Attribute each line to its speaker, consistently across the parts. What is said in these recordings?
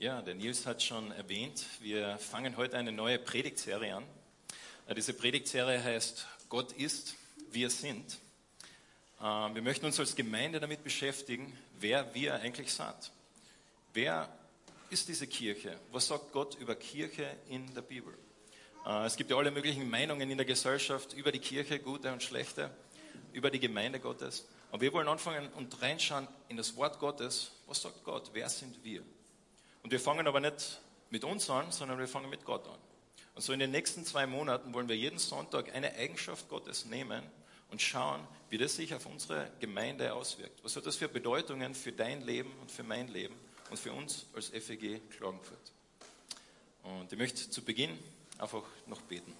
Speaker 1: Ja, der Nils hat schon erwähnt, wir fangen heute eine neue Predigtserie an. Äh, diese Predigtserie heißt Gott ist, wir sind. Äh, wir möchten uns als Gemeinde damit beschäftigen, wer wir eigentlich sind. Wer ist diese Kirche? Was sagt Gott über Kirche in der Bibel? Äh, es gibt ja alle möglichen Meinungen in der Gesellschaft über die Kirche, gute und schlechte, über die Gemeinde Gottes. Und wir wollen anfangen und reinschauen in das Wort Gottes. Was sagt Gott? Wer sind wir? Und wir fangen aber nicht mit uns an, sondern wir fangen mit Gott an. Und so in den nächsten zwei Monaten wollen wir jeden Sonntag eine Eigenschaft Gottes nehmen und schauen, wie das sich auf unsere Gemeinde auswirkt. Was hat das für Bedeutungen für dein Leben und für mein Leben und für uns als FEG Klagenfurt? Und ich möchte zu Beginn einfach noch beten.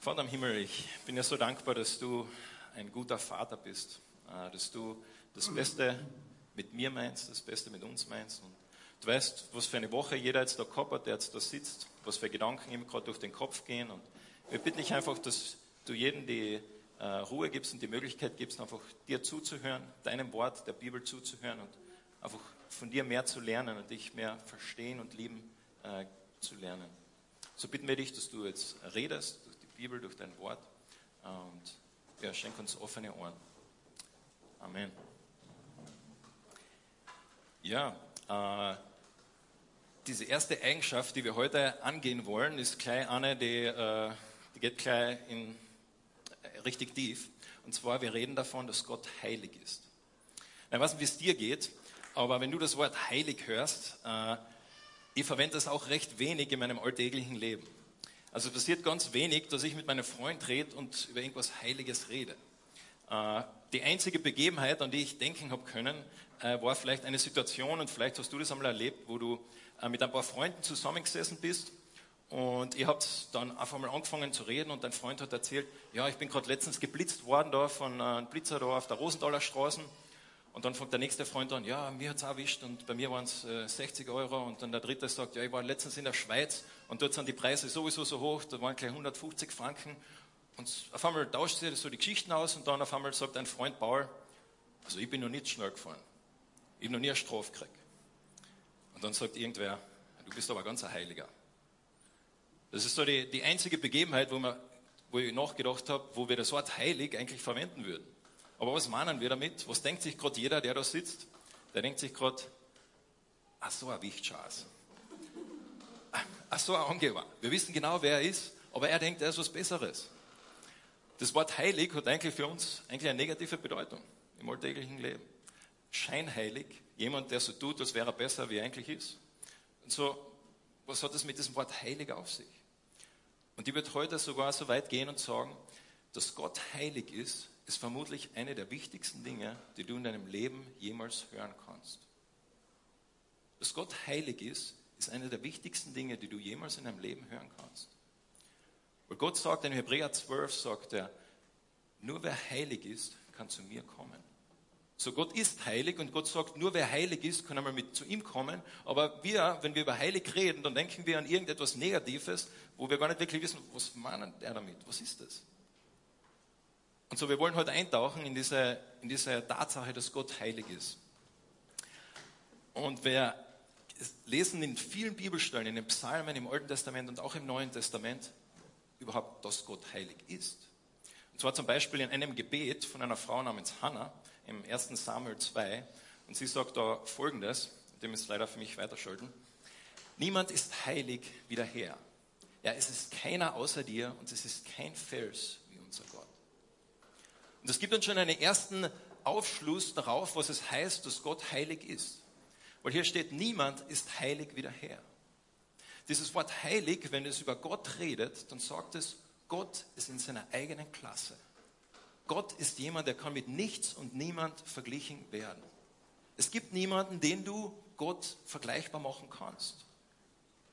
Speaker 1: Vater im Himmel, ich bin ja so dankbar, dass du ein guter Vater bist, äh, dass du das Beste mit mir meinst, das Beste mit uns meinst. Und du weißt, was für eine Woche jeder jetzt da gehabt hat, der jetzt da sitzt, was für Gedanken ihm gerade durch den Kopf gehen. Und wir bitten dich einfach, dass du jedem die äh, Ruhe gibst und die Möglichkeit gibst, einfach dir zuzuhören, deinem Wort, der Bibel zuzuhören und einfach von dir mehr zu lernen und dich mehr verstehen und lieben äh, zu lernen. So bitten wir dich, dass du jetzt redest durch die Bibel, durch dein Wort und ja, schenk uns offene Ohren. Amen. Ja, äh, diese erste Eigenschaft, die wir heute angehen wollen, ist gleich eine, die, äh, die geht gleich in, äh, richtig tief. Und zwar, wir reden davon, dass Gott heilig ist. Ich weiß nicht, wie es dir geht, aber wenn du das Wort heilig hörst, äh, ich verwende das auch recht wenig in meinem alltäglichen Leben. Also passiert ganz wenig, dass ich mit meinem Freund rede und über irgendwas Heiliges rede. Äh, die einzige Begebenheit, an die ich denken habe können, äh, war vielleicht eine Situation, und vielleicht hast du das einmal erlebt, wo du äh, mit ein paar Freunden zusammengesessen bist und ihr habt dann einfach mal angefangen zu reden und dein Freund hat erzählt, ja, ich bin gerade letztens geblitzt worden da von einem Blitzer da auf der Rosenthaler Straße. Und dann fängt der nächste Freund an, ja, mir hat's auch erwischt und bei mir waren es äh, 60 Euro. Und dann der dritte sagt, ja, ich war letztens in der Schweiz und dort sind die Preise sowieso so hoch, da waren gleich 150 Franken. Und auf einmal tauscht sich so die Geschichten aus und dann auf einmal sagt ein Freund Paul, also ich bin noch nicht schnell gefahren. Ich habe noch nie eine Strafe gekriegt. Und dann sagt irgendwer, du bist aber ganz ein Heiliger. Das ist so die, die einzige Begebenheit, wo, man, wo ich nachgedacht habe, wo wir das Wort heilig eigentlich verwenden würden. Aber was meinen wir damit? Was denkt sich gerade jeder, der da sitzt? Der denkt sich gerade, ach so ein Wichtschas. Ach so ein Angeber. Wir wissen genau, wer er ist, aber er denkt, er ist was Besseres. Das Wort heilig hat eigentlich für uns eigentlich eine negative Bedeutung im alltäglichen Leben. Scheinheilig, jemand, der so tut, als wäre er besser, wie er eigentlich ist. Und so, was hat es mit diesem Wort heilig auf sich? Und ich würde heute sogar so weit gehen und sagen, dass Gott heilig ist, ist vermutlich eine der wichtigsten Dinge, die du in deinem Leben jemals hören kannst. Dass Gott heilig ist, ist eine der wichtigsten Dinge, die du jemals in deinem Leben hören kannst. Weil Gott sagt in Hebräer 12, sagt er, nur wer heilig ist, kann zu mir kommen. So Gott ist heilig und Gott sagt, nur wer heilig ist, kann einmal mit zu ihm kommen. Aber wir, wenn wir über heilig reden, dann denken wir an irgendetwas Negatives, wo wir gar nicht wirklich wissen, was meinen er damit? Was ist das? Und so, wir wollen heute eintauchen in diese, in diese Tatsache, dass Gott heilig ist. Und wir lesen in vielen Bibelstellen, in den Psalmen, im Alten Testament und auch im Neuen Testament, überhaupt, dass Gott heilig ist. Und zwar zum Beispiel in einem Gebet von einer Frau namens Hannah im 1. Samuel 2. Und sie sagt da Folgendes, dem ist leider für mich weiterschalten. Niemand ist heilig wie der Herr. Ja, es ist keiner außer dir und es ist kein Fels wie unser Gott. Und es gibt uns schon einen ersten Aufschluss darauf, was es heißt, dass Gott heilig ist. Weil hier steht, niemand ist heilig wie der Herr. Dieses Wort heilig, wenn es über Gott redet, dann sagt es, Gott ist in seiner eigenen Klasse. Gott ist jemand, der kann mit nichts und niemand verglichen werden. Es gibt niemanden, den du Gott vergleichbar machen kannst.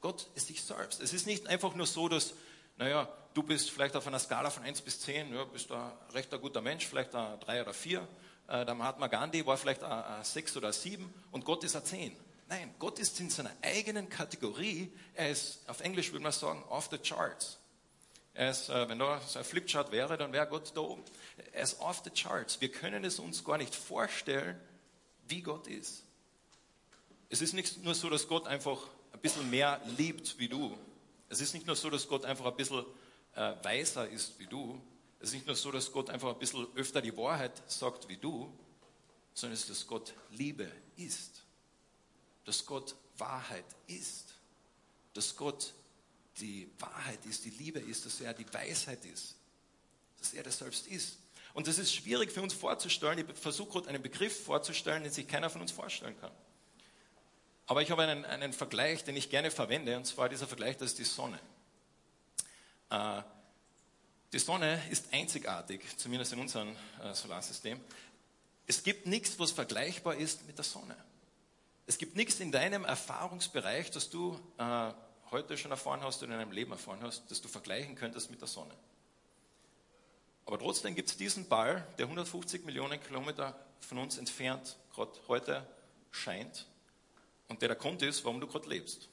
Speaker 1: Gott ist dich selbst. Es ist nicht einfach nur so, dass, naja, du bist vielleicht auf einer Skala von 1 bis 10, ja, bist ein recht ein guter Mensch, vielleicht ein 3 oder 4. Äh, der Mahatma Gandhi war vielleicht ein 6 oder 7 und Gott ist ein 10. Nein, Gott ist in seiner eigenen Kategorie. Er ist, auf Englisch würde man sagen, off the charts. Ist, äh, wenn da so ein Flipchart wäre, dann wäre Gott da oben. Er ist off the charts. Wir können es uns gar nicht vorstellen, wie Gott ist. Es ist nicht nur so, dass Gott einfach ein bisschen mehr liebt wie du. Es ist nicht nur so, dass Gott einfach ein bisschen äh, weiser ist wie du. Es ist nicht nur so, dass Gott einfach ein bisschen öfter die Wahrheit sagt wie du, sondern es ist, dass Gott Liebe ist. Dass Gott Wahrheit ist. Dass Gott die Wahrheit ist, die Liebe ist, dass er die Weisheit ist. Dass er das selbst ist. Und das ist schwierig für uns vorzustellen. Ich versuche gerade einen Begriff vorzustellen, den sich keiner von uns vorstellen kann. Aber ich habe einen, einen Vergleich, den ich gerne verwende, und zwar dieser Vergleich, das ist die Sonne. Äh, die Sonne ist einzigartig, zumindest in unserem äh, Solarsystem. Es gibt nichts, was vergleichbar ist mit der Sonne. Es gibt nichts in deinem Erfahrungsbereich, das du äh, heute schon erfahren hast und in deinem Leben erfahren hast, das du vergleichen könntest mit der Sonne. Aber trotzdem gibt es diesen Ball, der 150 Millionen Kilometer von uns entfernt gerade heute scheint und der der Grund ist, warum du gerade lebst.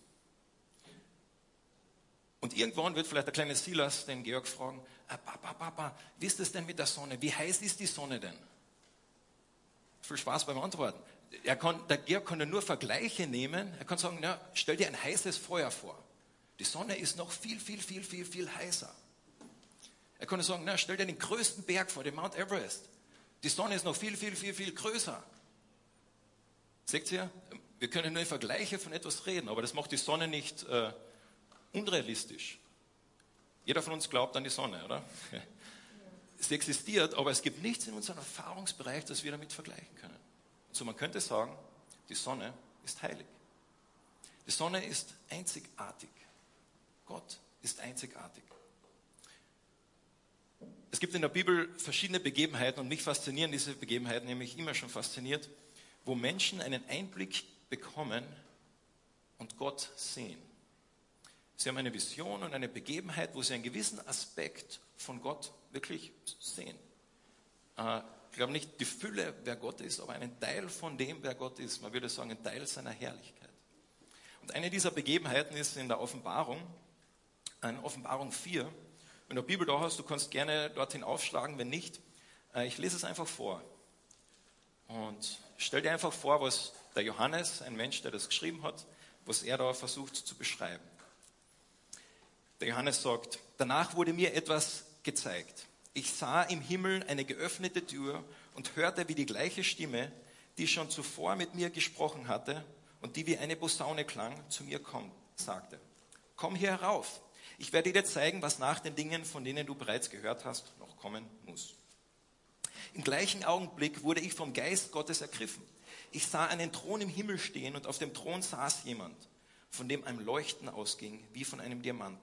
Speaker 1: Und irgendwann wird vielleicht der kleine Silas den Georg fragen, ah, Papa, Papa, wie ist es denn mit der Sonne? Wie heiß ist die Sonne denn? Viel Spaß beim Antworten. Er kann, der Georg kann nur Vergleiche nehmen. Er kann sagen, na, stell dir ein heißes Feuer vor. Die Sonne ist noch viel, viel, viel, viel, viel heißer. Er kann sagen, na, stell dir den größten Berg vor, den Mount Everest. Die Sonne ist noch viel, viel, viel, viel größer. Seht ihr? Wir können nur in Vergleiche von etwas reden, aber das macht die Sonne nicht äh, unrealistisch. Jeder von uns glaubt an die Sonne, oder? Sie existiert, aber es gibt nichts in unserem Erfahrungsbereich, das wir damit vergleichen können. So man könnte sagen, die Sonne ist heilig. Die Sonne ist einzigartig. Gott ist einzigartig. Es gibt in der Bibel verschiedene Begebenheiten und mich faszinieren diese Begebenheiten, nämlich immer schon fasziniert, wo Menschen einen Einblick bekommen und Gott sehen. Sie haben eine Vision und eine Begebenheit, wo sie einen gewissen Aspekt von Gott wirklich sehen. Ich glaube nicht die Fülle, wer Gott ist, aber einen Teil von dem, wer Gott ist. Man würde sagen, ein Teil seiner Herrlichkeit. Und eine dieser Begebenheiten ist in der Offenbarung, in Offenbarung 4. Wenn du Bibel da hast, du kannst gerne dorthin aufschlagen, wenn nicht. Äh, ich lese es einfach vor. Und stell dir einfach vor, was der Johannes, ein Mensch, der das geschrieben hat, was er da versucht zu beschreiben. Der Johannes sagt, danach wurde mir etwas gezeigt. Ich sah im Himmel eine geöffnete Tür und hörte, wie die gleiche Stimme, die schon zuvor mit mir gesprochen hatte und die wie eine Posaune klang, zu mir kommt, sagte, komm hier herauf. Ich werde dir zeigen, was nach den Dingen, von denen du bereits gehört hast, noch kommen muss. Im gleichen Augenblick wurde ich vom Geist Gottes ergriffen. Ich sah einen Thron im Himmel stehen und auf dem Thron saß jemand, von dem ein Leuchten ausging wie von einem Diamanten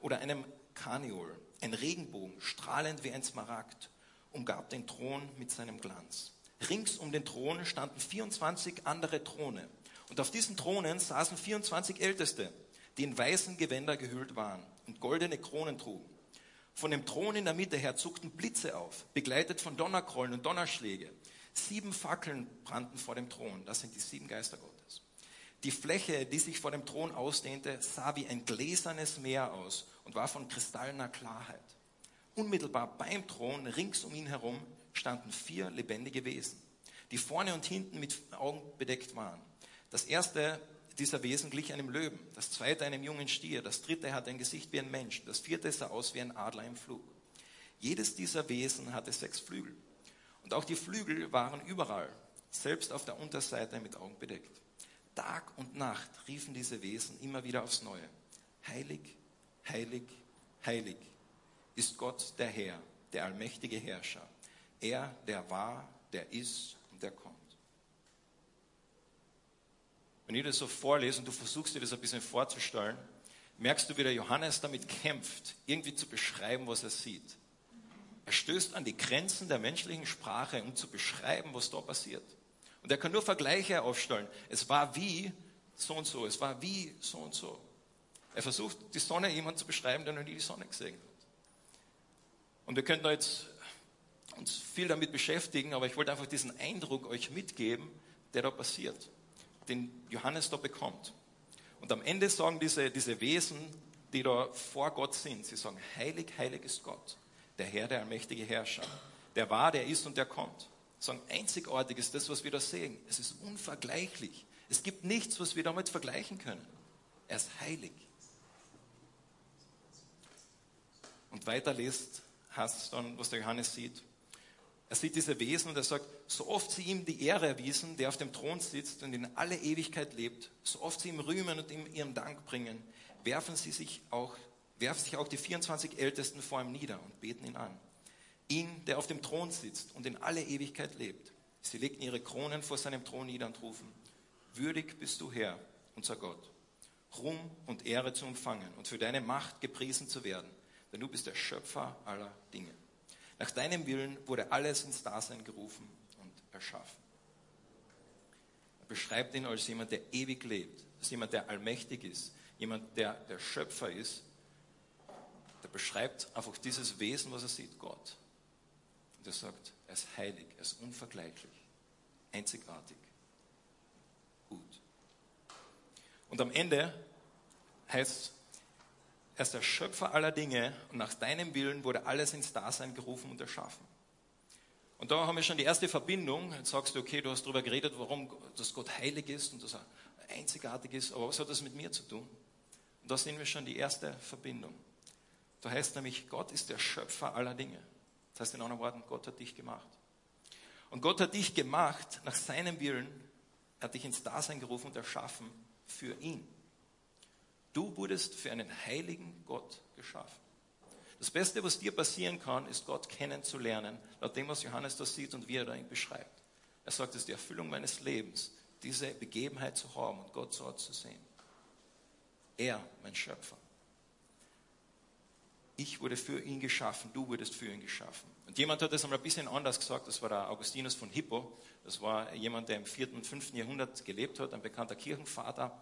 Speaker 1: oder einem Karneol. Ein Regenbogen, strahlend wie ein Smaragd, umgab den Thron mit seinem Glanz. Rings um den Thron standen 24 andere Throne. Und auf diesen Thronen saßen 24 Älteste, die in weißen Gewänder gehüllt waren und goldene Kronen trugen. Von dem Thron in der Mitte her zuckten Blitze auf, begleitet von Donnerkrollen und Donnerschläge. Sieben Fackeln brannten vor dem Thron. Das sind die sieben Geister Gottes. Die Fläche, die sich vor dem Thron ausdehnte, sah wie ein gläsernes Meer aus und war von kristallner Klarheit. Unmittelbar beim Thron, rings um ihn herum, standen vier lebendige Wesen, die vorne und hinten mit Augen bedeckt waren. Das erste dieser Wesen glich einem Löwen, das zweite einem jungen Stier, das dritte hatte ein Gesicht wie ein Mensch, das vierte sah aus wie ein Adler im Flug. Jedes dieser Wesen hatte sechs Flügel. Und auch die Flügel waren überall, selbst auf der Unterseite mit Augen bedeckt. Tag und Nacht riefen diese Wesen immer wieder aufs Neue. Heilig, heilig, heilig ist Gott der Herr, der allmächtige Herrscher. Er, der war, der ist und der kommt. Wenn ich das so vorlese und du versuchst dir das ein bisschen vorzustellen, merkst du, wie der Johannes damit kämpft, irgendwie zu beschreiben, was er sieht. Er stößt an die Grenzen der menschlichen Sprache, um zu beschreiben, was da passiert. Und er kann nur Vergleiche aufstellen. Es war wie so und so, es war wie so und so. Er versucht, die Sonne jemand zu beschreiben, der noch nie die Sonne gesehen hat. Und wir könnten jetzt uns viel damit beschäftigen, aber ich wollte einfach diesen Eindruck euch mitgeben, der da passiert, den Johannes da bekommt. Und am Ende sagen diese, diese Wesen, die da vor Gott sind, sie sagen, heilig, heilig ist Gott der Herr, der allmächtige Herrscher. Der war, der ist und der kommt. Sagen, einzigartig ist das, was wir da sehen. Es ist unvergleichlich. Es gibt nichts, was wir damit vergleichen können. Er ist heilig. Und weiter liest, hast dann, was der Johannes sieht. Er sieht diese Wesen und er sagt, so oft sie ihm die Ehre erwiesen, der auf dem Thron sitzt und in alle Ewigkeit lebt, so oft sie ihm rühmen und ihm ihren Dank bringen, werfen sie sich auch, werfen sich auch die 24 Ältesten vor ihm nieder und beten ihn an. Ihn, der auf dem Thron sitzt und in alle Ewigkeit lebt. Sie legten ihre Kronen vor seinem Thron nieder und rufen, würdig bist du Herr, unser Gott, Ruhm und Ehre zu empfangen und für deine Macht gepriesen zu werden, denn du bist der Schöpfer aller Dinge. Nach deinem Willen wurde alles ins Dasein gerufen und erschaffen. Er beschreibt ihn als jemand, der ewig lebt, als jemand, der allmächtig ist, jemand, der der Schöpfer ist. Der beschreibt einfach dieses Wesen, was er sieht, Gott. Er sagt, er ist heilig, er ist unvergleichlich, einzigartig, gut. Und am Ende heißt er ist der Schöpfer aller Dinge und nach deinem Willen wurde alles ins Dasein gerufen und erschaffen. Und da haben wir schon die erste Verbindung. Jetzt sagst du, okay, du hast darüber geredet, warum dass Gott heilig ist und dass er einzigartig ist, aber was hat das mit mir zu tun? Und da sehen wir schon die erste Verbindung. Da heißt nämlich, Gott ist der Schöpfer aller Dinge. Das heißt in anderen Worten, Gott hat dich gemacht. Und Gott hat dich gemacht nach seinem Willen, er hat dich ins Dasein gerufen und erschaffen für ihn. Du wurdest für einen heiligen Gott geschaffen. Das Beste, was dir passieren kann, ist Gott kennenzulernen, laut dem, was Johannes da sieht und wie er ihn beschreibt. Er sagt, es ist die Erfüllung meines Lebens, diese Begebenheit zu haben und Gott so zu sehen. Er, mein Schöpfer. Ich wurde für ihn geschaffen, du wurdest für ihn geschaffen. Und jemand hat das einmal ein bisschen anders gesagt, das war der Augustinus von Hippo. Das war jemand, der im 4. und 5. Jahrhundert gelebt hat, ein bekannter Kirchenvater.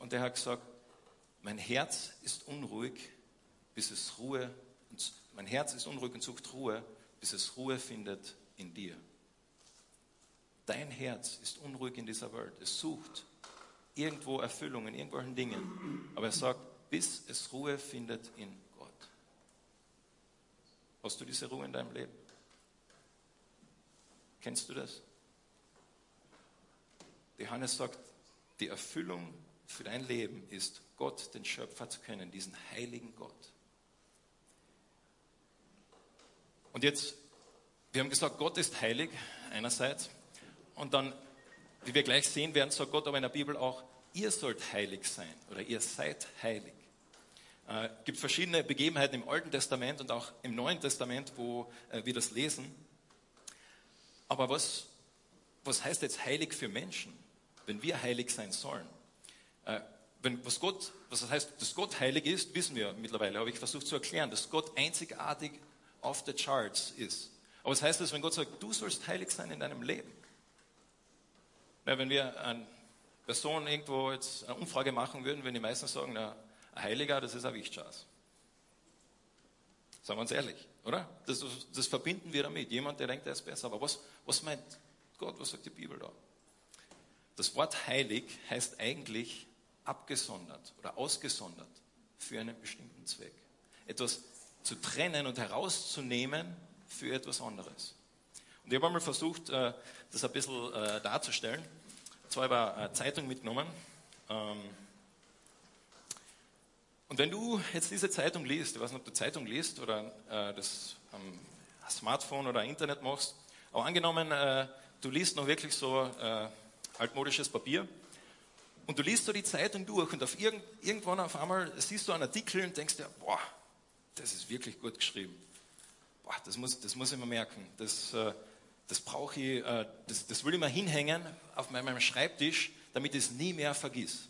Speaker 1: Und der hat gesagt, mein Herz ist unruhig, bis es Ruhe, mein Herz ist unruhig und sucht Ruhe, bis es Ruhe findet in dir. Dein Herz ist unruhig in dieser Welt. Es sucht irgendwo Erfüllung in irgendwelchen Dingen. Aber er sagt, bis es Ruhe findet in Gott. Hast du diese Ruhe in deinem Leben? Kennst du das? Johannes sagt, die Erfüllung für dein Leben ist Gott, den Schöpfer zu kennen, diesen heiligen Gott. Und jetzt, wir haben gesagt, Gott ist heilig einerseits und dann, wie wir gleich sehen werden, sagt Gott aber in der Bibel auch, ihr sollt heilig sein oder ihr seid heilig. Es äh, gibt verschiedene Begebenheiten im Alten Testament und auch im Neuen Testament, wo äh, wir das lesen. Aber was, was heißt jetzt heilig für Menschen, wenn wir heilig sein sollen? Äh, wenn, was, Gott, was heißt, dass Gott heilig ist, wissen wir mittlerweile, habe ich versucht zu erklären, dass Gott einzigartig auf the charts ist. Aber was heißt das, wenn Gott sagt, du sollst heilig sein in deinem Leben? Na, wenn wir eine Person irgendwo jetzt eine Umfrage machen würden, würden die meisten sagen, na, Heiliger, das ist ein Wichtschas. Sagen wir uns ehrlich, oder? Das, das, verbinden wir damit. Jemand, der denkt, er ist besser. Aber was, was meint Gott, was sagt die Bibel da? Das Wort heilig heißt eigentlich abgesondert oder ausgesondert für einen bestimmten Zweck. Etwas zu trennen und herauszunehmen für etwas anderes. Und ich habe einmal versucht, äh, das ein bisschen äh, darzustellen. Zwar habe ich eine Zeitung mitgenommen. Ähm, und wenn du jetzt diese Zeitung liest, ich weiß nicht, ob du Zeitung liest oder äh, das am Smartphone oder Internet machst, aber angenommen, du liest noch wirklich so altmodisches Papier, und du liest so die Zeitung durch und auf irgend, irgendwann auf einmal siehst du einen Artikel und denkst dir, boah, das ist wirklich gut geschrieben. Boah, das muss, das muss ich mir merken. Das, äh, das brauche ich, äh, das, das will ich mir hinhängen auf meinem Schreibtisch, damit ich es nie mehr vergiss.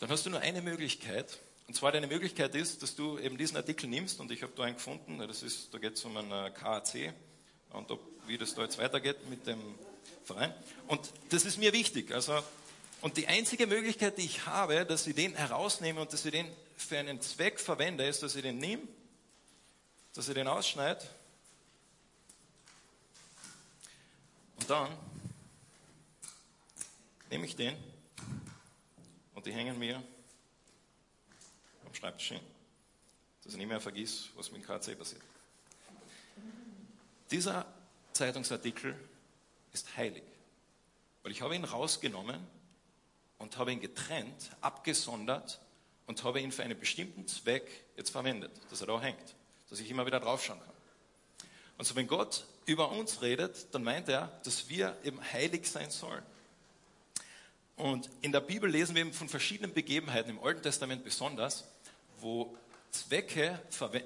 Speaker 1: Dann hast du nur eine Möglichkeit. Und zwar deine Möglichkeit ist, dass du eben diesen Artikel nimmst und ich habe da einen gefunden, das ist, da geht es um einen äh, KAC und ob, wie das da jetzt weitergeht mit dem Verein. Und das ist mir wichtig. Also und die einzige Möglichkeit, die ich habe, dass ich den herausnehme und dass ich den für einen Zweck verwende, ist, dass ich den nehme, dass ich den ausschneide und dann nehme ich den und die hängen mir am Schreibtisch hin, dass ich nicht mehr vergiss, was mit dem KC passiert. Dieser Zeitungsartikel ist heilig. Weil ich habe ihn rausgenommen und habe ihn getrennt, abgesondert und habe ihn für einen bestimmten Zweck jetzt verwendet, dass er da hängt, dass ich immer wieder draufschauen kann. Und so wenn Gott über uns redet, dann meint er, dass wir eben heilig sein sollen. Und in der Bibel lesen wir eben von verschiedenen Begebenheiten, im Alten Testament besonders, wo Zwecke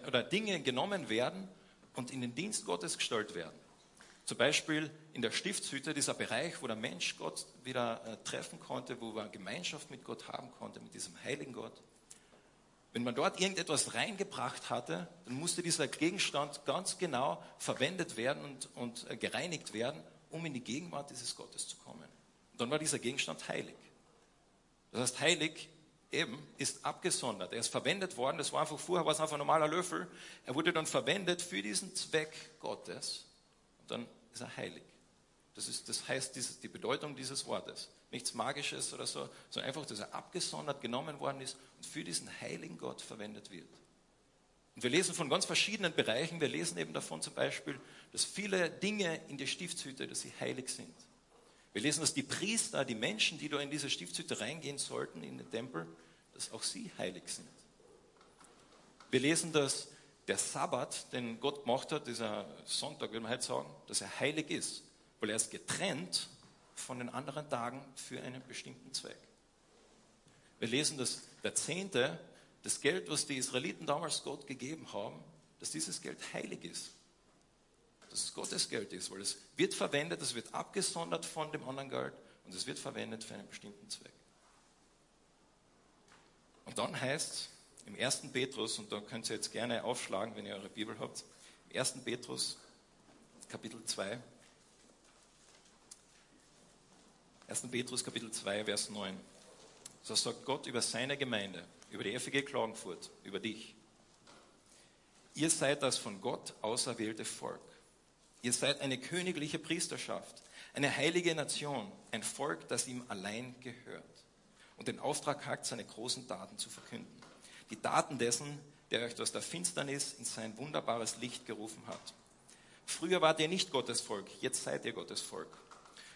Speaker 1: oder Dinge genommen werden und in den Dienst Gottes gestellt werden. Zum Beispiel in der Stiftshütte, dieser Bereich, wo der Mensch Gott wieder äh, treffen konnte, wo er Gemeinschaft mit Gott haben konnte, mit diesem heiligen Gott. Wenn man dort irgendetwas reingebracht hatte, dann musste dieser Gegenstand ganz genau verwendet werden und, und äh, gereinigt werden, um in die Gegenwart dieses Gottes zu kommen. Und dann war dieser Gegenstand heilig. Das heißt, heilig eben ist abgesondert. Er ist verwendet worden. Das war einfach vorher war es einfach ein normaler Löffel. Er wurde dann verwendet für diesen Zweck Gottes. Und dann ist er heilig. Das, ist, das heißt die Bedeutung dieses Wortes. Nichts Magisches oder so, sondern einfach, dass er abgesondert genommen worden ist und für diesen heiligen Gott verwendet wird. Und wir lesen von ganz verschiedenen Bereichen. Wir lesen eben davon zum Beispiel, dass viele Dinge in der Stiftshütte, dass sie heilig sind. Wir lesen, dass die Priester, die Menschen, die da in diese Stiftshütte reingehen sollten, in den Tempel, dass auch sie heilig sind. Wir lesen, dass der Sabbat, den Gott gemacht hat, dieser Sonntag, würde man halt sagen, dass er heilig ist, weil er ist getrennt von den anderen Tagen für einen bestimmten Zweck. Wir lesen, dass der Zehnte, das Geld, was die Israeliten damals Gott gegeben haben, dass dieses Geld heilig ist. Dass es Gottes Geld ist, weil es wird verwendet, es wird abgesondert von dem anderen Geld und es wird verwendet für einen bestimmten Zweck. Und dann heißt es im 1. Petrus, und da könnt ihr jetzt gerne aufschlagen, wenn ihr eure Bibel habt, 1. Petrus, Kapitel 2. 1. Petrus, Kapitel 2, Vers 9. So sagt Gott über seine Gemeinde, über die FG Klagenfurt, über dich. Ihr seid das von Gott auserwählte Volk. Ihr seid eine königliche Priesterschaft, eine heilige Nation, ein Volk, das ihm allein gehört und den Auftrag hat, seine großen Taten zu verkünden. Die Taten dessen, der euch aus der Finsternis in sein wunderbares Licht gerufen hat. Früher wart ihr nicht Gottes Volk, jetzt seid ihr Gottes Volk.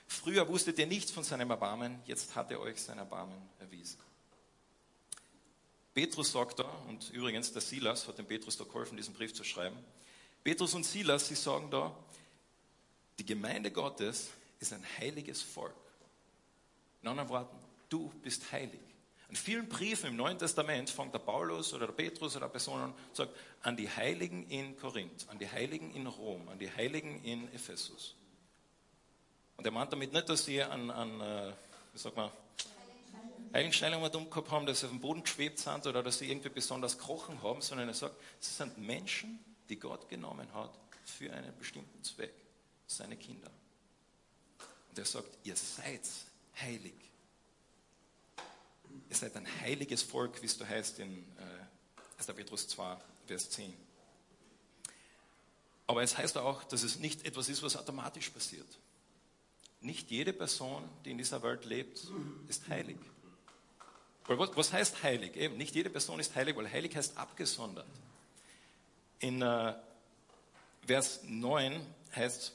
Speaker 1: Früher wusstet ihr nichts von seinem Erbarmen, jetzt hat er euch sein Erbarmen erwiesen. Petrus sagt da, und übrigens der Silas hat dem Petrus da geholfen, diesen Brief zu schreiben. Petrus und Silas, sie sagen da, die Gemeinde Gottes ist ein heiliges Volk. In anderen Worten, du bist heilig. In vielen Briefen im Neuen Testament fängt der Paulus oder der Petrus oder Personen an, sagt an die Heiligen in Korinth, an die Heiligen in Rom, an die Heiligen in Ephesus. Und er meint damit nicht, dass sie an, an äh, wie sagt man, Heiligenstellungen gehabt haben, dass sie auf dem Boden geschwebt sind oder dass sie irgendwie besonders krochen haben, sondern er sagt, sie sind Menschen, die Gott genommen hat für einen bestimmten Zweck, seine Kinder. Und er sagt, ihr seid heilig. Ihr seid ein heiliges Volk, wie es da heißt in äh, 1. Petrus 2, Vers 10. Aber es heißt auch, dass es nicht etwas ist, was automatisch passiert. Nicht jede Person, die in dieser Welt lebt, ist heilig. Was, was heißt heilig? Eben, nicht jede Person ist heilig, weil heilig heißt abgesondert. In äh, Vers 9 heißt,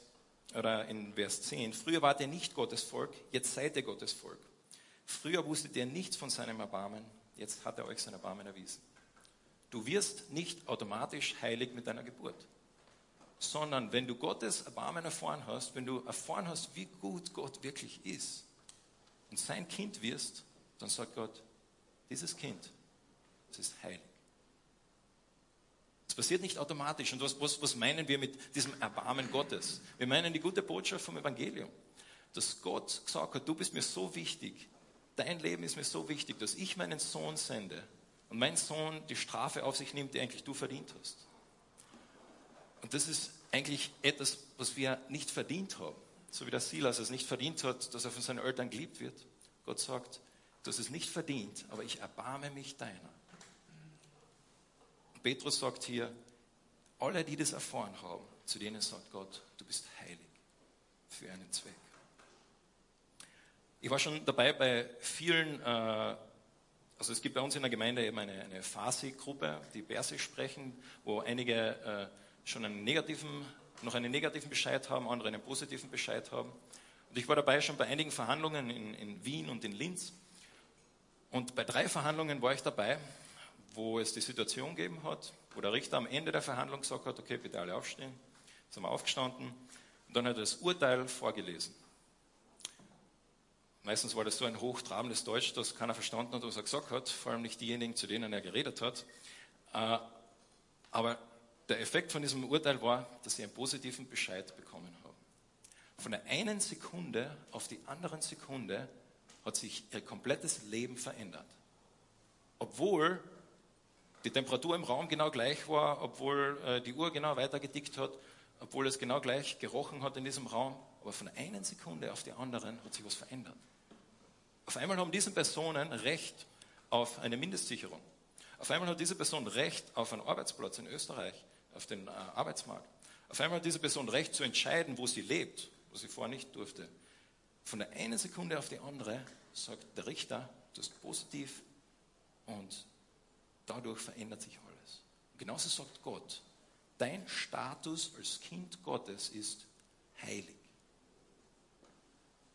Speaker 1: oder in Vers 10, früher wart ihr nicht Gottes Volk, jetzt seid ihr Gottes Volk. Früher wusstet ihr nichts von seinem Erbarmen, jetzt hat er euch sein Erbarmen erwiesen. Du wirst nicht automatisch heilig mit deiner Geburt, sondern wenn du Gottes Erbarmen erfahren hast, wenn du erfahren hast, wie gut Gott wirklich ist und sein Kind wirst, dann sagt Gott, dieses Kind, es ist heilig. Es passiert nicht automatisch. Und was, was, was meinen wir mit diesem Erbarmen Gottes? Wir meinen die gute Botschaft vom Evangelium. Dass Gott gesagt hat, du bist mir so wichtig, dein Leben ist mir so wichtig, dass ich meinen Sohn sende und mein Sohn die Strafe auf sich nimmt, die eigentlich du verdient hast. Und das ist eigentlich etwas, was wir nicht verdient haben. So wie der Silas es nicht verdient hat, dass er von seinen Eltern geliebt wird. Gott sagt, du hast es nicht verdient, aber ich erbarme mich deiner. Petrus sagt hier, alle, die das erfahren haben, zu denen sagt Gott, du bist heilig für einen Zweck. Ich war schon dabei bei vielen, äh, also es gibt bei uns in der Gemeinde eben eine, eine Farsi-Gruppe, die Persisch sprechen, wo einige äh, schon einen negativen, noch einen negativen Bescheid haben, andere einen positiven Bescheid haben. Und ich war dabei schon bei einigen Verhandlungen in, in Wien und in Linz. Und bei drei Verhandlungen war ich dabei, wo es die Situation gegeben hat, wo der Richter am Ende der Verhandlung gesagt hat, okay, bitte alle aufstehen. Sind wir aufgestanden. Und dann hat er das Urteil vorgelesen. Meistens war das so ein hochtrabendes Deutsch, das keiner verstanden hat, was er gesagt hat, vor allem nicht diejenigen, zu denen er geredet hat. Äh, aber der Effekt von diesem Urteil war, dass sie einen positiven Bescheid bekommen haben. Von der einen Sekunde auf die andere Sekunde hat sich ihr komplettes Leben verändert. Obwohl die Temperatur im Raum genau gleich war, obwohl äh, die Uhr genau weitergedickt hat, obwohl es genau gleich gerochen hat in diesem Raum, aber von der einen Sekunde auf die andere hat sich was verändert. Auf einmal haben diese Personen Recht auf eine Mindestsicherung. Auf einmal hat diese Person Recht auf einen Arbeitsplatz in Österreich, auf den äh, Arbeitsmarkt. Auf einmal hat diese Person Recht zu entscheiden, wo sie lebt, was sie vorher nicht durfte. Von der einen Sekunde auf die andere sagt der Richter, das ist positiv und dadurch verändert sich alles. Genauso sagt Gott, dein Status als Kind Gottes ist heilig.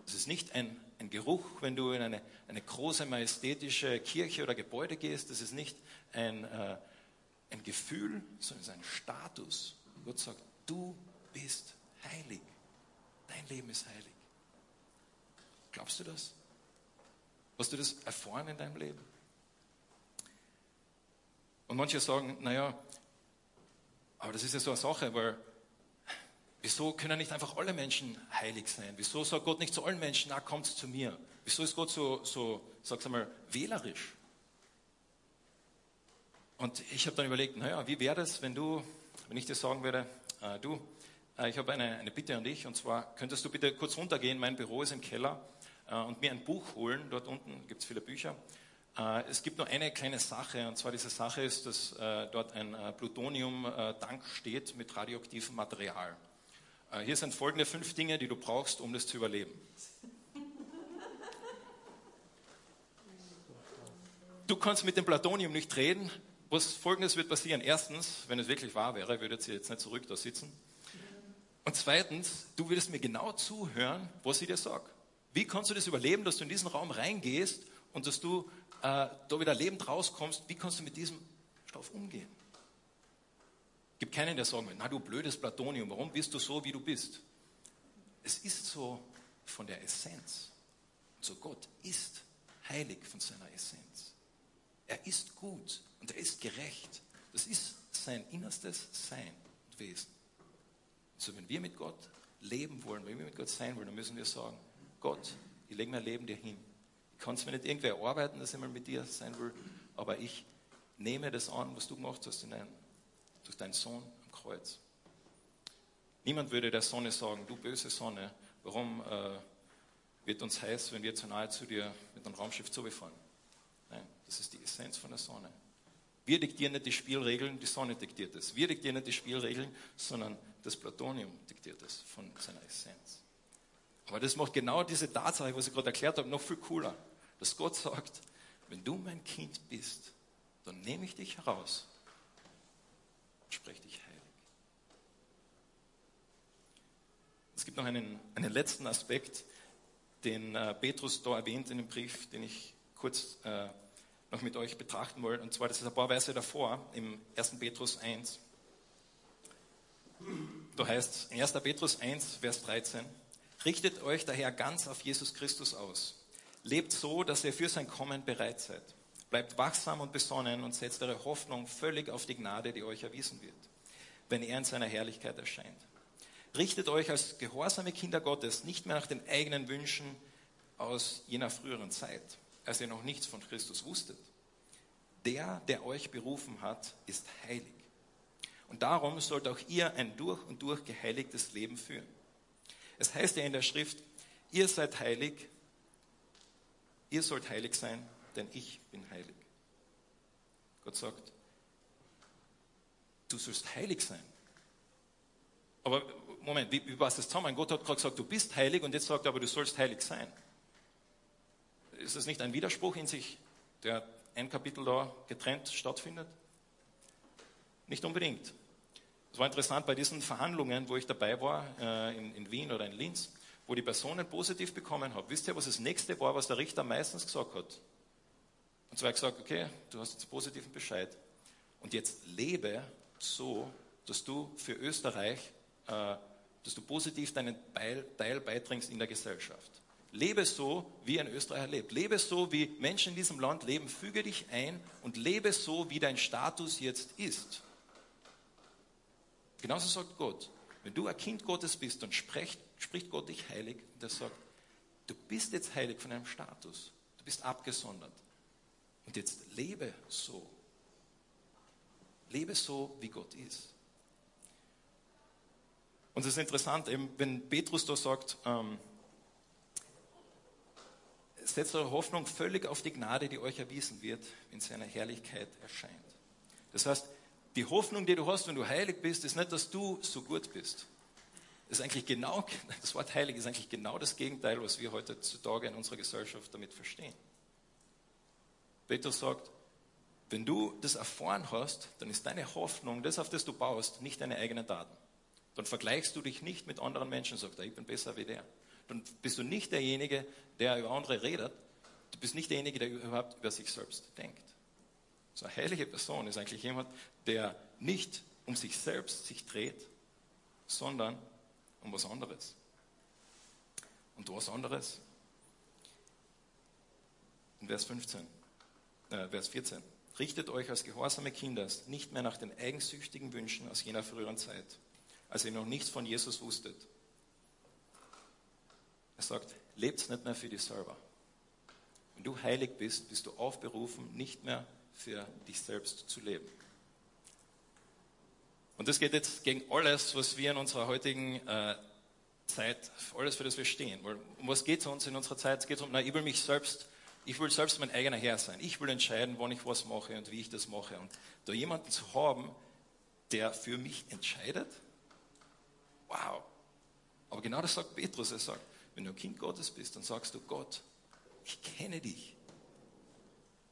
Speaker 1: Es ist nicht ein, ein Geruch, wenn du in eine, eine große majestätische Kirche oder Gebäude gehst. Es ist nicht ein, äh, ein Gefühl, sondern es ist ein Status. Gott sagt, du bist heilig. Dein Leben ist heilig. Glaubst du das? Hast du das erfahren in deinem Leben? Und manche sagen, naja, aber das ist ja so eine Sache, weil Wieso können nicht einfach alle Menschen heilig sein? Wieso sagt Gott nicht zu allen Menschen, na kommt zu mir? Wieso ist Gott so, so sag's einmal, wählerisch? Und ich habe dann überlegt, naja, wie wäre das, wenn du, wenn ich dir sagen würde, äh, du, äh, ich habe eine, eine Bitte an dich, und zwar könntest du bitte kurz runtergehen, mein Büro ist im Keller, äh, und mir ein Buch holen, dort unten gibt es viele Bücher. Äh, es gibt nur eine kleine Sache, und zwar diese Sache ist, dass äh, dort ein äh, Plutonium-Tank steht mit radioaktivem Material. Hier sind folgende fünf Dinge, die du brauchst, um das zu überleben. Du kannst mit dem Platonium nicht reden. Was folgendes wird passieren. Erstens, wenn es wirklich wahr wäre, würdet ihr jetzt nicht zurück da sitzen. Und zweitens, du würdest mir genau zuhören, was ich dir sage. Wie kannst du das überleben, dass du in diesen Raum reingehst und dass du äh, da wieder lebend rauskommst? Wie kannst du mit diesem Stoff umgehen? gibt keinen, der sagen will, na du blödes Platonium, warum bist du so, wie du bist? Es ist so von der Essenz. So Gott ist heilig von seiner Essenz. Er ist gut und er ist gerecht. Das ist sein innerstes Sein und Wesen. So wenn wir mit Gott leben wollen, wenn wir mit Gott sein wollen, dann müssen wir sagen, Gott, ich lege mein Leben dir hin. Ich kann es mir nicht irgendwer erarbeiten, dass ich mal mit dir sein will, aber ich nehme das an, was du gemacht hast in deinem durch deinen Sohn am Kreuz. Niemand würde der Sonne sagen, du böse Sonne, warum äh, wird uns heiß, wenn wir zu nahe zu dir mit einem Raumschiff zubefahren? Nein, das ist die Essenz von der Sonne. Wir diktieren nicht die Spielregeln, die Sonne diktiert es. Wir diktieren nicht die Spielregeln, sondern das Platonium diktiert es von seiner Essenz. Aber das macht genau diese Tatsache, was ich gerade erklärt habe, noch viel cooler. Dass Gott sagt, wenn du mein Kind bist, dann nehme ich dich heraus sprech dich heilig. Es gibt noch einen, einen letzten Aspekt, den äh, Petrus da erwähnt in dem Brief, den ich kurz äh, noch mit euch betrachten wollte. Und zwar, das ist ein paar Verse davor, im 1. Petrus 1. Da heißt es in 1. Petrus 1, Vers 13, richtet euch daher ganz auf Jesus Christus aus. Lebt so, dass ihr für sein Kommen bereit seid. Bleibt wachsam und besonnen und setzt eure Hoffnung völlig auf die Gnade, die euch erwiesen wird, wenn er in seiner Herrlichkeit erscheint. Richtet euch als gehorsame Kinder Gottes nicht mehr nach den eigenen Wünschen aus jener früheren Zeit, als ihr noch nichts von Christus wusstet. Der, der euch berufen hat, ist heilig. Und darum sollt auch ihr ein durch und durch geheiligtes Leben führen. Es heißt ja in der Schrift, ihr seid heilig, ihr sollt heilig sein, denn ich bin heilig. Gott sagt, du sollst heilig sein. Aber Moment, wie, wie passt das zusammen? Gott hat gerade gesagt, du bist heilig und jetzt sagt er aber, du sollst heilig sein. Ist das nicht ein Widerspruch in sich, der ein Kapitel da getrennt stattfindet? Nicht unbedingt. Es war interessant bei diesen Verhandlungen, wo ich dabei war, äh, in, in Wien oder in Linz, wo die Personen positiv bekommen haben, wisst ihr, was das nächste war, was der Richter meistens gesagt hat? Und zwar gesagt, okay, du hast jetzt positiven Bescheid. Und jetzt lebe so, dass du für Österreich, äh, dass du positiv deinen Teil beiträgst in der Gesellschaft. Lebe so, wie ein Österreicher lebt. Lebe so, wie Menschen in diesem Land leben. Füge dich ein und lebe so, wie dein Status jetzt ist. Genauso sagt Gott. Wenn du ein Kind Gottes bist, dann spricht, spricht Gott dich heilig und er sagt, du bist jetzt heilig von deinem Status. Du bist abgesondert. Und jetzt lebe so. Lebe so, wie Gott ist. Und es ist interessant, eben, wenn Petrus da sagt, ähm, setzt eure Hoffnung völlig auf die Gnade, die euch erwiesen wird, in seiner Herrlichkeit erscheint. Das heißt, die Hoffnung, die du hast, wenn du heilig bist, ist nicht, dass du so gut bist. Ist eigentlich genau, das Wort heilig ist eigentlich genau das Gegenteil, was wir heutzutage in unserer Gesellschaft damit verstehen. Petrus sagt, wenn du das erfahren hast, dann ist deine Hoffnung, das, auf das du baust, nicht deine eigenen Daten. Dann vergleichst du dich nicht mit anderen Menschen und sagst, ich bin besser wie der. Dann bist du nicht derjenige, der über andere redet. Du bist nicht derjenige, der überhaupt über sich selbst denkt. So eine heilige Person ist eigentlich jemand, der nicht um sich selbst sich dreht, sondern um was anderes. Und was anderes? In Vers 15, äh, Vers 14. Richtet euch als gehorsame Kinder nicht mehr nach den eigensüchtigen Wünschen aus jener früheren Zeit, als ihr noch nichts von Jesus wusstet. Er sagt, lebt nicht mehr für dich selber. Wenn du heilig bist, bist du aufberufen, nicht mehr für dich selbst zu leben. Und das geht jetzt gegen alles, was wir in unserer heutigen äh, Zeit, alles für das wir stehen. Weil, um was geht es uns in unserer Zeit? Es geht um, na, ich will mich selbst, ich will selbst mein eigener Herr sein. Ich will entscheiden, wann ich was mache und wie ich das mache. Und da jemanden zu haben, der für mich entscheidet, wow. Aber genau das sagt Petrus. Er sagt, wenn du ein Kind Gottes bist, dann sagst du, Gott, ich kenne dich.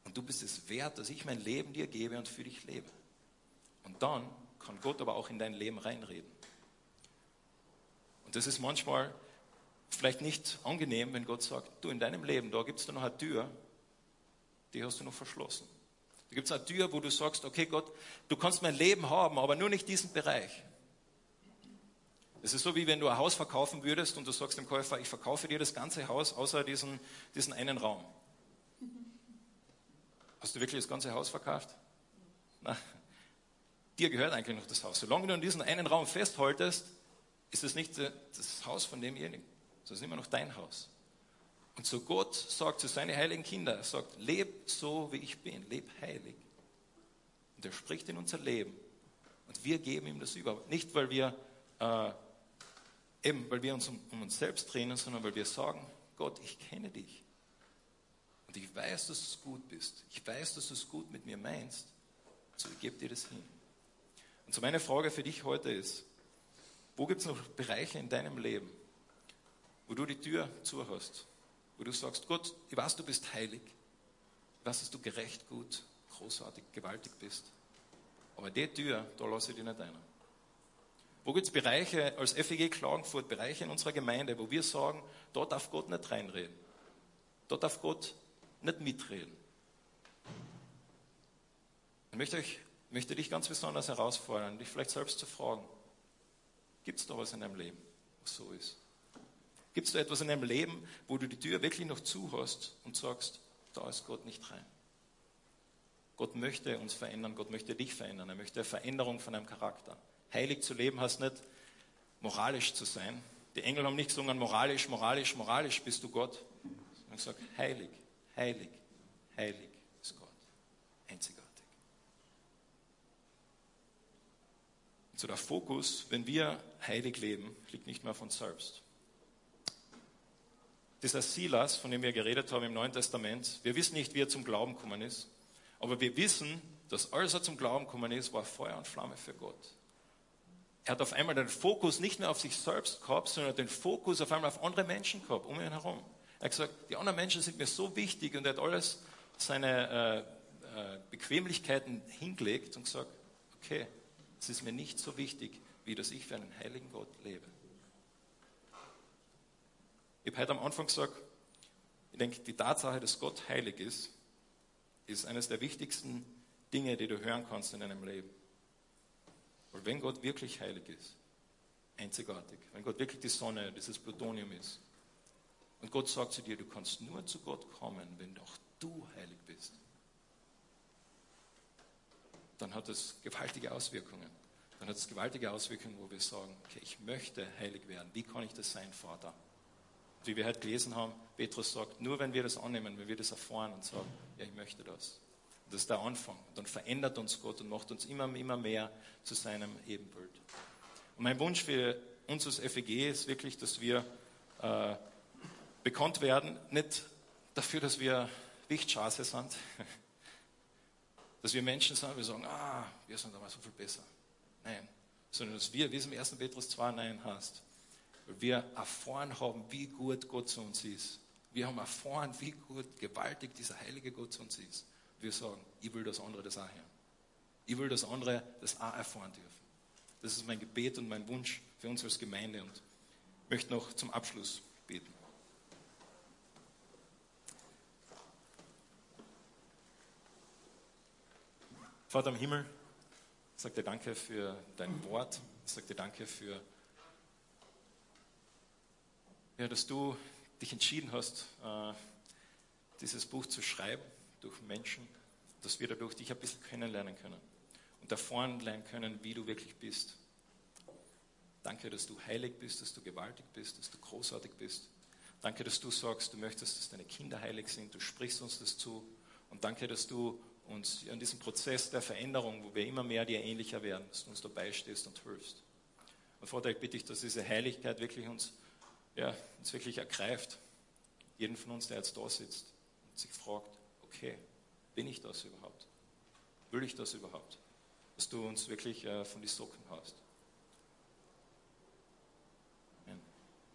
Speaker 1: Und du bist es wert, dass ich mein Leben dir gebe und für dich lebe. Und dann kann Gott aber auch in dein Leben reinreden. Und das ist manchmal vielleicht nicht angenehm, wenn Gott sagt, du in deinem Leben, da gibt es noch eine Tür, die hast du noch verschlossen. Da gibt es eine Tür, wo du sagst, okay Gott, du kannst mein Leben haben, aber nur nicht diesen Bereich. Es ist so, wie wenn du ein Haus verkaufen würdest und du sagst dem Käufer, ich verkaufe dir das ganze Haus außer diesen, diesen einen Raum. Hast du wirklich das ganze Haus verkauft? Na, dir gehört eigentlich noch das Haus. Solange du an diesen einen Raum festhaltest, ist es nicht das Haus von demjenigen. Das ist immer noch dein Haus. Und so Gott sagt zu seinen heiligen Kindern, er sagt, leb so, wie ich bin, leb heilig. Und er spricht in unser Leben. Und wir geben ihm das über. Nicht, weil wir, äh, eben, weil wir uns um, um uns selbst drehen, sondern weil wir sagen, Gott, ich kenne dich. Und ich weiß, dass du gut bist. Ich weiß, dass du es gut mit mir meinst. So, ich gebe dir das hin. Und so meine Frage für dich heute ist, wo gibt es noch Bereiche in deinem Leben, wo du die Tür zu hast, wo du sagst, Gott, ich weiß, du bist heilig, ich weiß, dass du gerecht, gut, großartig, gewaltig bist, aber die Tür, da lasse ich dich nicht ein. Wo gibt es Bereiche als FEG Klagenfurt, Bereiche in unserer Gemeinde, wo wir sagen, dort darf Gott nicht reinreden. Dort darf Gott nicht mitreden. Ich möchte, euch, möchte dich ganz besonders herausfordern, dich vielleicht selbst zu fragen, gibt es da was in deinem Leben, was so ist? Gibt es da etwas in deinem Leben, wo du die Tür wirklich noch zu hast und sagst, da ist Gott nicht rein? Gott möchte uns verändern, Gott möchte dich verändern, er möchte eine Veränderung von deinem Charakter. Heilig zu leben heißt nicht, moralisch zu sein. Die Engel haben nicht gesungen, moralisch, moralisch, moralisch bist du Gott. Sondern gesagt, heilig. Heilig, heilig ist Gott. Einzigartig. Und so der Fokus, wenn wir heilig leben, liegt nicht mehr auf uns selbst. Dieser Silas, von dem wir geredet haben im Neuen Testament, wir wissen nicht, wie er zum Glauben gekommen ist, aber wir wissen, dass als er zum Glauben gekommen ist, war Feuer und Flamme für Gott. Er hat auf einmal den Fokus nicht mehr auf sich selbst gehabt, sondern den Fokus auf einmal auf andere Menschen gehabt, um ihn herum. Er hat gesagt, die anderen Menschen sind mir so wichtig und er hat alles seine äh, äh, Bequemlichkeiten hingelegt und gesagt, okay, es ist mir nicht so wichtig, wie dass ich für einen heiligen Gott lebe. Ich habe heute am Anfang gesagt, ich denke, die Tatsache, dass Gott heilig ist, ist eines der wichtigsten Dinge, die du hören kannst in deinem Leben. Weil wenn Gott wirklich heilig ist, einzigartig, wenn Gott wirklich die Sonne, dieses Plutonium ist, und Gott sagt zu dir, du kannst nur zu Gott kommen, wenn auch du heilig bist, dann hat das gewaltige Auswirkungen. Dann hat es gewaltige Auswirkungen, wo wir sagen, okay, ich möchte heilig werden. Wie kann ich das sein, Vater? Wie wir heute gelesen haben, Petrus sagt, nur wenn wir das annehmen, wenn wir das erfahren und sagen, ja, ich möchte das. Und das ist der Anfang. Dann verändert uns Gott und macht uns immer, immer mehr zu seinem Ebenbild. Und mein Wunsch für uns als FEG ist wirklich, dass wir äh, bekannt werden, nicht dafür, dass wir Wichtschase sind, dass wir Menschen sind, wir sagen, ah, wir sind aber so viel besser. Nein, sondern dass wir, wie es im 1. Petrus 2, Nein heißt, wir erfahren haben, wie gut Gott zu uns ist. Wir haben erfahren, wie gut, gewaltig dieser heilige Gott zu uns ist. Wir sagen, ich will das andere das auch hören. Ich will das andere das auch erfahren dürfen. Das ist mein Gebet und mein Wunsch für uns als Gemeinde und möchte noch zum Abschluss beten. Vater im Himmel, ich sage dir danke für dein Wort. Ich sage dir danke für, ja, dass du dich entschieden hast, äh, dieses Buch zu schreiben durch Menschen, dass wir dadurch dich ein bisschen kennenlernen können und erfahren lernen können, wie du wirklich bist. Danke, dass du heilig bist, dass du gewaltig bist, dass du großartig bist. Danke, dass du sagst, du möchtest, dass deine Kinder heilig sind. Du sprichst uns das zu. Und danke, dass du uns in diesem Prozess der Veränderung, wo wir immer mehr dir ähnlicher werden, dass du uns dabei stehst und hilfst. Und Vater, ich bitte dich, dass diese Heiligkeit wirklich uns, ja, uns wirklich ergreift. Jeden von uns, der jetzt da sitzt und sich fragt, okay, bin ich das überhaupt? Will ich das überhaupt? Dass du uns wirklich äh, von die Socken hast.